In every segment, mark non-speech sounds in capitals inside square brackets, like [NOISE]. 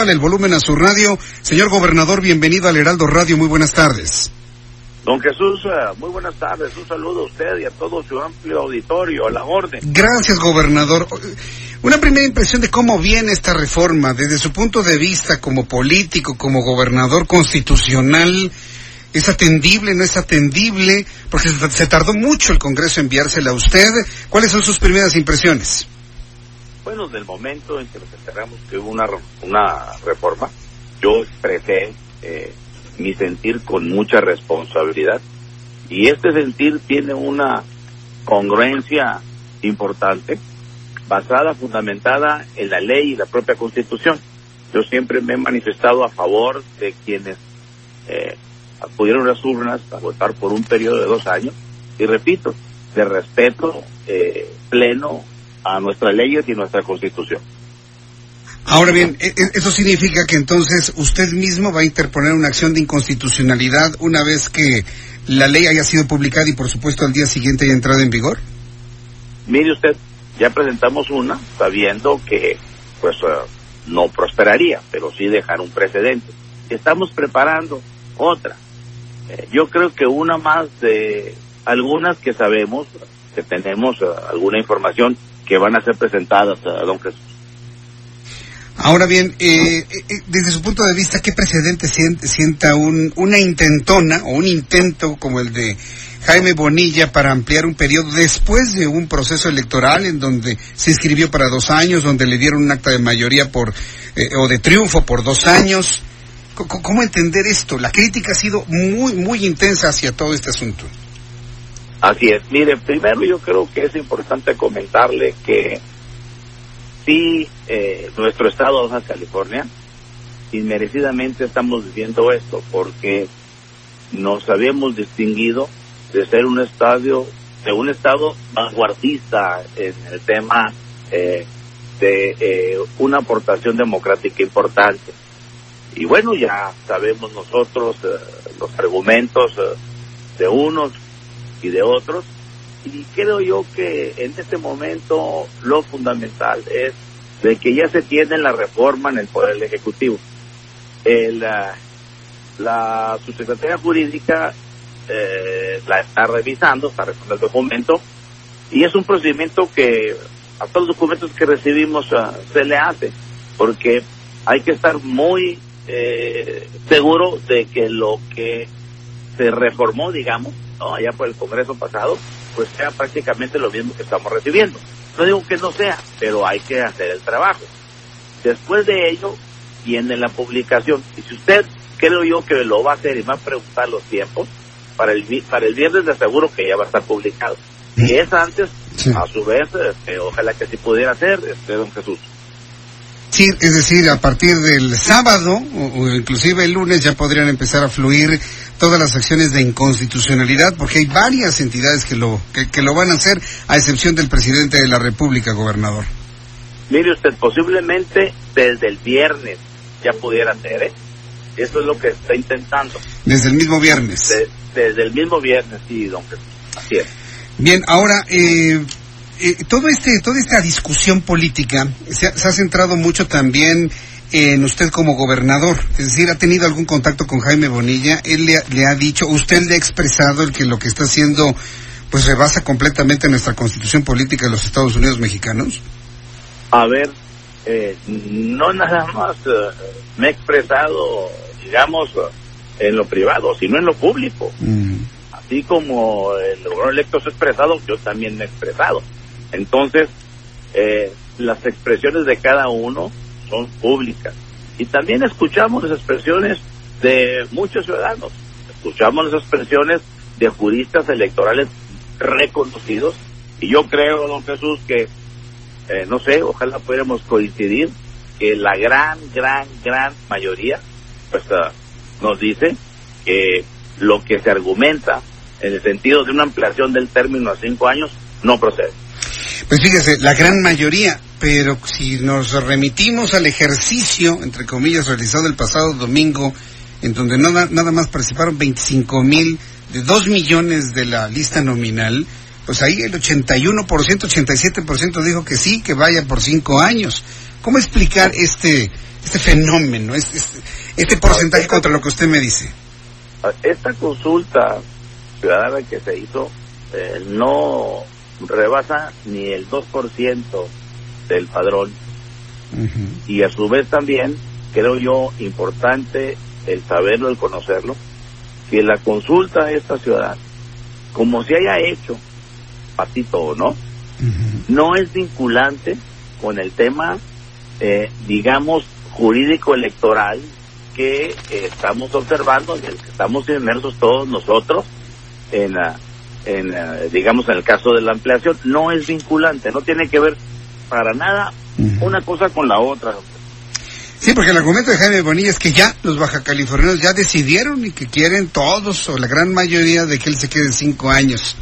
Súbale el volumen a su radio. Señor gobernador, bienvenido al Heraldo Radio. Muy buenas tardes. Don Jesús, eh, muy buenas tardes. Un saludo a usted y a todo su amplio auditorio, a la orden. Gracias, gobernador. Una primera impresión de cómo viene esta reforma, desde su punto de vista como político, como gobernador constitucional. ¿Es atendible, no es atendible? Porque se- se tardó mucho el Congreso en enviársela a usted. ¿Cuáles son sus primeras impresiones? Bueno, del momento en que nos enteramos que hubo una, una reforma, yo expresé eh, mi sentir con mucha responsabilidad y este sentir tiene una congruencia importante basada, fundamentada en la ley y la propia constitución. Yo siempre me he manifestado a favor de quienes eh, acudieron a las urnas a votar por un periodo de dos años y repito, de respeto eh, pleno a nuestras leyes y nuestra constitución. Ahora bien, e- e- eso significa que entonces usted mismo va a interponer una acción de inconstitucionalidad una vez que la ley haya sido publicada y por supuesto al día siguiente haya entrado en vigor. Mire usted, ya presentamos una sabiendo que pues eh, no prosperaría, pero sí dejar un precedente. Estamos preparando otra. Eh, yo creo que una más de algunas que sabemos, que tenemos eh, alguna información que van a ser presentadas a don Jesús. Ahora bien, eh, eh, eh, desde su punto de vista, ¿qué precedente sien- sienta un, una intentona o un intento como el de Jaime Bonilla para ampliar un periodo después de un proceso electoral en donde se inscribió para dos años, donde le dieron un acta de mayoría por eh, o de triunfo por dos años? ¿Cómo entender esto? La crítica ha sido muy, muy intensa hacia todo este asunto. Así es. Mire, primero yo creo que es importante comentarle que sí, eh, nuestro estado de California, inmerecidamente estamos viviendo esto, porque nos habíamos distinguido de ser un estadio, de un estado vanguardista en el tema eh, de eh, una aportación democrática importante. Y bueno, ya sabemos nosotros eh, los argumentos eh, de unos y de otros. Y creo yo que en este momento lo fundamental es de que ya se tiene la reforma en el Poder Ejecutivo. El, ah, la subsecretaría jurídica eh, la está revisando, está revisando el documento y es un procedimiento que a todos los documentos que recibimos ah, se le hace porque hay que estar muy eh, seguro de que lo que se reformó, digamos, ¿no? allá por el Congreso pasado, pues sea prácticamente lo mismo que estamos recibiendo. No digo que no sea, pero hay que hacer el trabajo. Después de ello viene la publicación. Y si usted creo yo que lo va a hacer y va a preguntar los tiempos, para el, vi- para el viernes de seguro que ya va a estar publicado. Si es antes, Sí. a su vez, este, ojalá que sí pudiera ser, este, don Jesús. Es decir, a partir del sábado o, o inclusive el lunes ya podrían empezar a fluir todas las acciones de inconstitucionalidad porque hay varias entidades que lo que, que lo van a hacer a excepción del presidente de la República, gobernador. Mire usted, posiblemente desde el viernes ya pudiera ser, ¿eh? Eso es lo que está intentando. Desde el mismo viernes. De- desde el mismo viernes, sí, don Jesús. Así es. Bien, ahora eh, eh, todo este toda esta discusión política se ha, se ha centrado mucho también en usted como gobernador, es decir, ha tenido algún contacto con Jaime Bonilla, él le, ha- le ha dicho, usted le ha expresado el que lo que está haciendo pues rebasa completamente nuestra constitución política de los Estados Unidos mexicanos. A ver, eh, no nada más eh, me he expresado, digamos, en lo privado, sino en lo público. Mm, Así como el gobernador electo se ha expresado, yo también me he expresado. Entonces, eh, las expresiones de cada uno son públicas. Y también escuchamos las expresiones de muchos ciudadanos. Escuchamos las expresiones de juristas electorales reconocidos. Y yo creo, don Jesús, que, eh, no sé, ojalá pudiéramos coincidir que la gran, gran, gran mayoría pues ah, nos dice que lo que se argumenta en el sentido de una ampliación del término a cinco años no procede. Pues fíjese, la gran mayoría, pero si nos remitimos al ejercicio, entre comillas, realizado el pasado domingo, en donde nada, nada más participaron 25 mil de 2 millones de la lista nominal, pues ahí el 81%, 87% dijo que sí, que vaya por cinco años. ¿Cómo explicar este, este fenómeno, este, este porcentaje contra lo que usted me dice? Esta consulta ciudadana que se hizo eh, no rebasa ni el 2% del padrón. Y a su vez también, creo yo, importante el saberlo, el conocerlo, que la consulta de esta ciudad, como se haya hecho, patito o no, no es vinculante con el tema, eh, digamos, jurídico electoral que estamos observando, en el que estamos inmersos todos nosotros en la en, eh, digamos, en el caso de la ampliación, no es vinculante, no tiene que ver para nada una cosa con la otra. Sí, porque el argumento de Jaime Bonilla es que ya los bajacalifornianos ya decidieron y que quieren todos o la gran mayoría de que él se quede cinco años.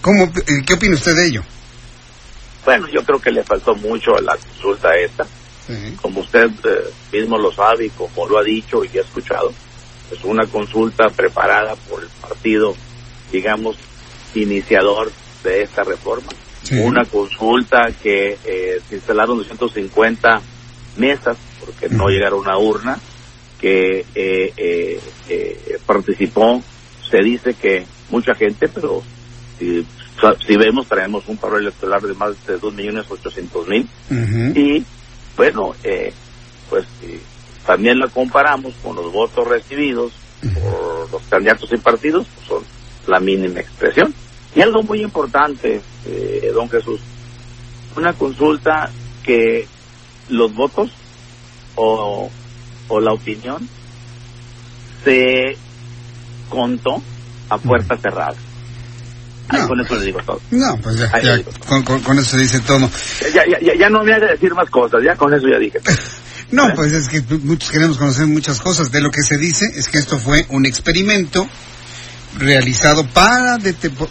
¿Cómo, eh, ¿Qué opina usted de ello? Bueno, yo creo que le faltó mucho a la consulta esta. Como usted eh, mismo lo sabe y como lo ha dicho y ha escuchado, es una consulta preparada por el partido, digamos, iniciador de esta reforma. Una consulta que eh, se instalaron 250 mesas, porque no llegaron a urna, que eh, eh, participó, se dice que mucha gente, pero si, si vemos, traemos un paro electoral de más de 2.800.000. Y bueno, pues también la comparamos con los votos recibidos por los candidatos y partidos, pues son la mínima expresión. Y algo muy importante, eh, don Jesús, una consulta que los votos o, o la opinión se contó a puerta cerrada. con eso le digo todo. No, pues ya, con, eso se dice todo. Ya, ya, ya no me haga decir más cosas, ya con eso ya dije. [LAUGHS] no, pues es que muchos queremos conocer muchas cosas. De lo que se dice es que esto fue un experimento realizado para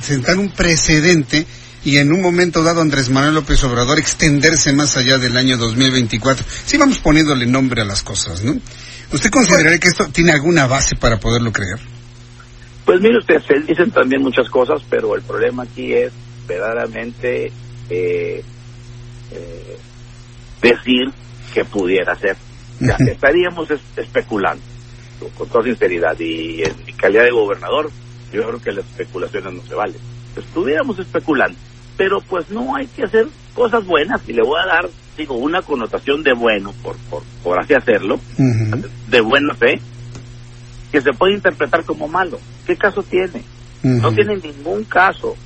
sentar un precedente y en un momento dado Andrés Manuel López Obrador extenderse más allá del año 2024. Sí vamos poniéndole nombre a las cosas, ¿no? ¿Usted consideraría que esto tiene alguna base para poderlo creer? Pues mire usted, se dicen también muchas cosas, pero el problema aquí es verdaderamente eh, eh, decir que pudiera ser. estaríamos especulando, con toda sinceridad, y en mi calidad de gobernador, yo creo que las especulaciones no se valen. Estuviéramos especulando, pero pues no hay que hacer cosas buenas y le voy a dar, digo, una connotación de bueno, por, por, por así hacerlo, de buena fe, que se puede interpretar como malo. ¿Qué caso tiene? No tiene ningún caso.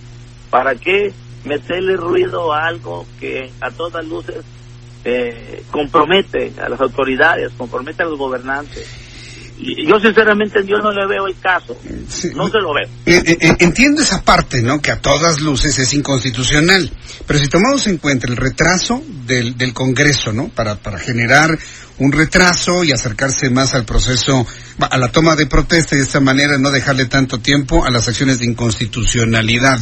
¿Para qué meterle ruido a algo que a todas luces eh, compromete a las autoridades, compromete a los gobernantes? Yo sinceramente yo no le veo el caso, no se lo veo. Eh, eh, eh, entiendo esa parte, ¿no? Que a todas luces es inconstitucional, pero si tomamos en cuenta el retraso del, del Congreso, ¿no? Para, para generar un retraso y acercarse más al proceso, a la toma de protesta y de esta manera no dejarle tanto tiempo a las acciones de inconstitucionalidad.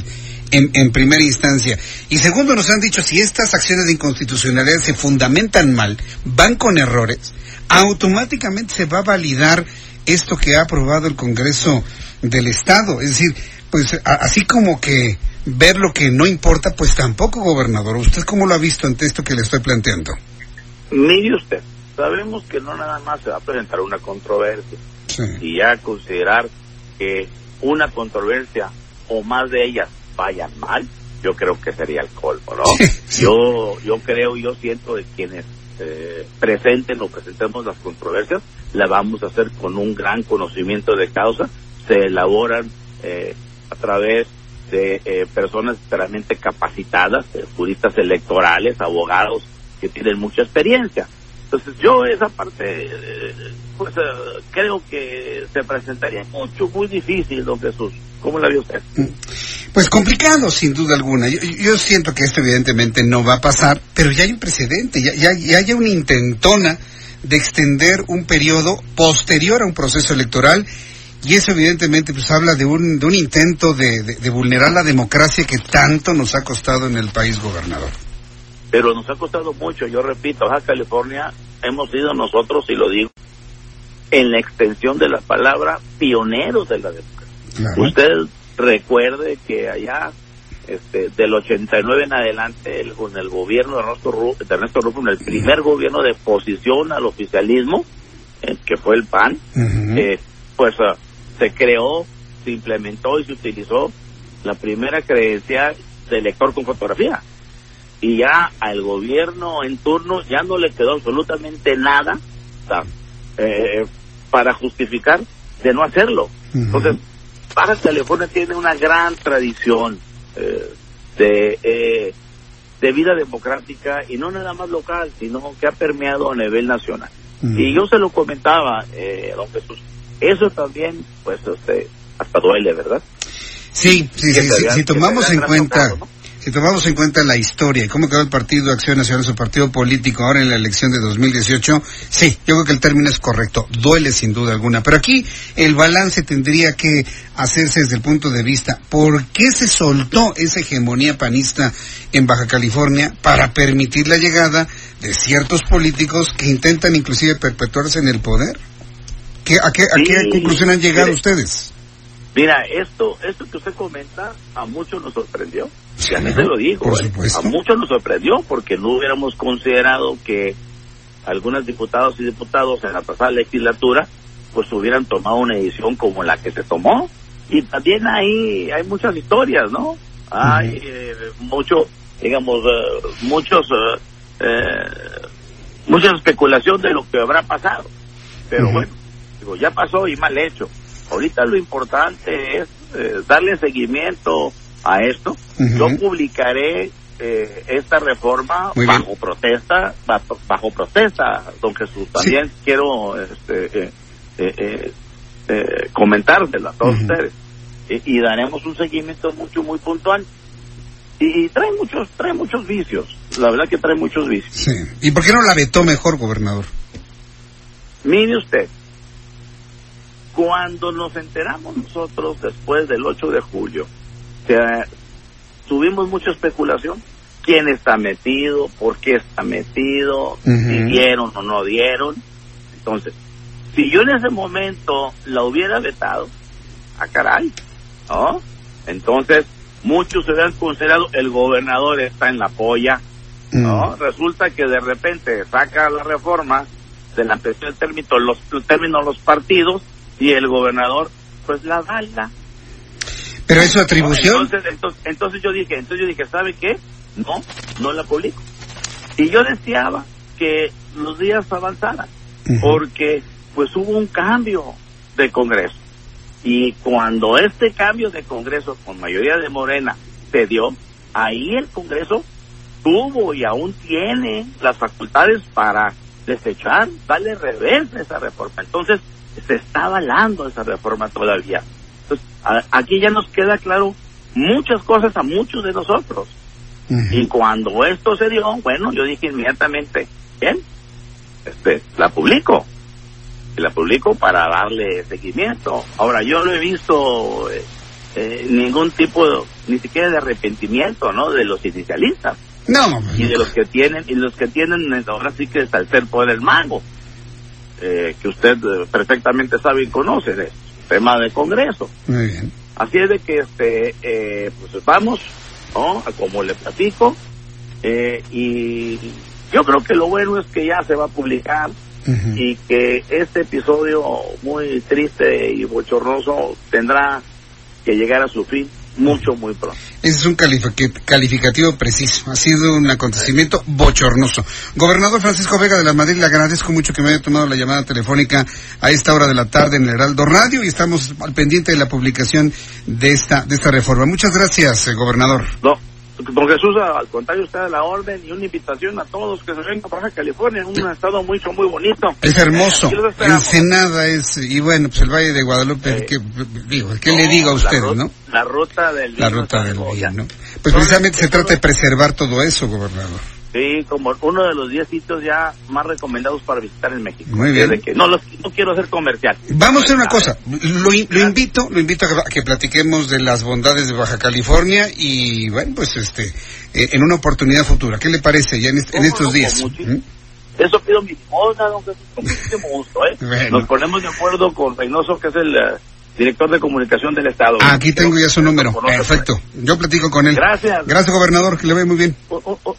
En, en, primera instancia. Y segundo, nos han dicho, si estas acciones de inconstitucionalidad se fundamentan mal, van con errores, automáticamente se va a validar esto que ha aprobado el Congreso del Estado. Es decir, pues así como que ver lo que no importa, pues tampoco, gobernador. ¿Usted cómo lo ha visto ante esto que le estoy planteando? Mire usted, sabemos que no nada más se va a presentar una controversia. Y ya considerar que una controversia o más de ellas vayan mal, yo creo que sería el colmo, ¿no? [LAUGHS] Yo, yo creo, yo siento de quienes eh, presenten o presentemos las controversias, la vamos a hacer con un gran conocimiento de causa, se elaboran eh, a través de eh, personas realmente capacitadas, eh, juristas electorales, abogados que tienen mucha experiencia. Entonces yo esa parte, pues creo que se presentaría mucho, muy difícil, don Jesús, ¿Cómo la vio usted? Mm. Pues complicado, sin duda alguna. Yo, siento que esto evidentemente no va a pasar, pero ya hay un precedente, ya, ya, ya hay una intentona de extender un periodo posterior a un proceso electoral y eso evidentemente pues habla de un, de un intento de, de, vulnerar la democracia que tanto nos ha costado en el país, gobernador. Pero nos ha costado mucho, yo repito, Baja California hemos sido nosotros, y lo digo, en la extensión de la palabra, pioneros de la democracia. Usted recuerde que allá, este, del 89 en adelante, con el gobierno de Ernesto Rufo, en el primer gobierno de posición al oficialismo, eh, que fue el PAN, eh, pues ah, se creó, se implementó y se utilizó la primera credencial de lector con fotografía. Y ya al gobierno en turno ya no le quedó absolutamente nada eh, para justificar de no hacerlo. Entonces, Baja California tiene una gran tradición eh, de, eh, de vida democrática y no nada más local, sino que ha permeado a nivel nacional. Y yo se lo comentaba, eh, don Jesús, eso también, pues, este, hasta duele, ¿verdad? Sí, sí, sí, si tomamos en cuenta, si tomamos en cuenta la historia y cómo quedó el Partido Acción Nacional, su partido político ahora en la elección de 2018, sí, yo creo que el término es correcto, duele sin duda alguna, pero aquí el balance tendría que hacerse desde el punto de vista, ¿por qué se soltó esa hegemonía panista en Baja California para permitir la llegada de ciertos políticos que intentan inclusive perpetuarse en el poder? ¿A qué, conclusión han llegado ustedes? Mira, esto, esto que usted comenta a muchos nos sorprendió. Ya me lo digo. ¿eh? A muchos nos sorprendió porque no hubiéramos considerado que algunos diputados y diputados en la pasada legislatura pues hubieran tomado una decisión como la que se tomó. Y también ahí hay muchas historias, ¿no? Hay eh, mucho, digamos, eh, muchos, mucha especulación de lo que habrá pasado. Pero bueno, Digo, ya pasó y mal hecho. Ahorita lo importante es eh, darle seguimiento a esto. Yo publicaré eh, esta reforma bajo protesta, bajo, protesta, don Jesús. También quiero este, eh, eh, comentársela a todos ustedes. Y, daremos un seguimiento mucho, muy puntual. Y, trae muchos, trae muchos vicios. La verdad que trae muchos vicios. Sí. ¿Y por qué no la vetó mejor, gobernador? Mire usted, cuando nos enteramos nosotros después del 8 de julio, tuvimos mucha especulación. ¿Quién está metido? ¿Por qué está metido? ¿Si dieron o no dieron? Entonces, si yo en ese momento la hubiera vetado, a ah, caray, ¿no? Entonces, muchos se hubieran considerado el gobernador está en la polla, ¿no? Resulta que de repente saca la reforma, de la presión del término, los términos los partidos, y el gobernador pues la bala. Pero es su atribución. Entonces, entonces, yo dije, entonces yo dije, ¿sabe qué? No, no la publico. Y yo deseaba que los días avanzaran, porque pues hubo un cambio de Congreso. Y cuando este cambio de Congreso con mayoría de Morena se dio, ahí el Congreso tuvo y aún tiene las facultades para desechar, darle reversa a esa reforma. Entonces, se está avalando esa reforma todavía. Entonces, aquí ya nos queda claro muchas cosas a muchos de nosotros. Y cuando esto se dio, bueno, yo dije inmediatamente, bien, este, la publico. Y la publico para darle seguimiento. Ahora, yo no he visto eh, eh, ningún tipo, ni siquiera de arrepentimiento, ¿no? De los inicialistas. No. Y de los que tienen, y los que tienen, ahora sí que es al ser por el mango. Eh, que usted eh, perfectamente sabe y conoce, de tema de Congreso. Muy bien. Así es de que este, eh, pues vamos, ¿no? Como le platico, y yo creo que lo bueno es que ya se va a publicar y que este episodio muy triste y bochornoso tendrá que llegar a su fin mucho, muy pronto. Ese es un calificativo preciso. Ha sido un acontecimiento bochornoso. Gobernador Francisco Vega de la Madrid, le agradezco mucho que me haya tomado la llamada telefónica a esta hora de la tarde en el Heraldo Radio y estamos al pendiente de la publicación de esta, de esta reforma. Muchas gracias, eh, gobernador. No, don Jesús, al contrario, usted la orden y una invitación a todos que se vengan a Baja California, un estado muy, muy bonito. Es hermoso. Ensenada es, y bueno, pues el Valle de Guadalupe, eh, que, digo, ¿qué le digo a usted, no? La ruta del La ruta del bien, ¿no? Pues precisamente se trata de preservar todo eso, gobernador. Sí, como uno de los 10 sitios ya más recomendados para visitar en México. Muy bien. no, no quiero hacer comercial. Vamos a hacer una cosa. Lo, invito, lo invito a que platiquemos de las bondades de Baja California y, bueno, pues este, eh, en una oportunidad futura. ¿Qué le parece ya en, estos días? ¿Mm? Eso pido mi limosna, don Jesús, con muchísimo gusto, ¿eh? [LAUGHS] Nos ponemos de acuerdo con Reynoso, que es el eh, director de comunicación del Estado. Ah, aquí tengo ya su número. Perfecto. Yo platico con él. Gracias. Gracias, gobernador, que le ve muy bien.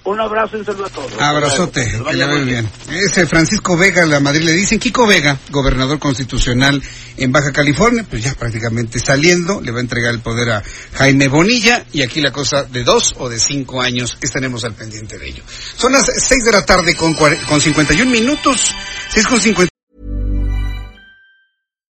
Un, abrazo y un saludo a todos. Abrazote, que le ve muy bien. Ese Francisco Vega, la Madrid le dicen, Kiko Vega, gobernador constitucional en Baja California, pues ya prácticamente saliendo, le va a entregar el poder a Jaime Bonilla y aquí la cosa de dos o de cinco años, estaremos al pendiente de ello. Son las seis de la tarde con, con 51 minutos, seis con 50.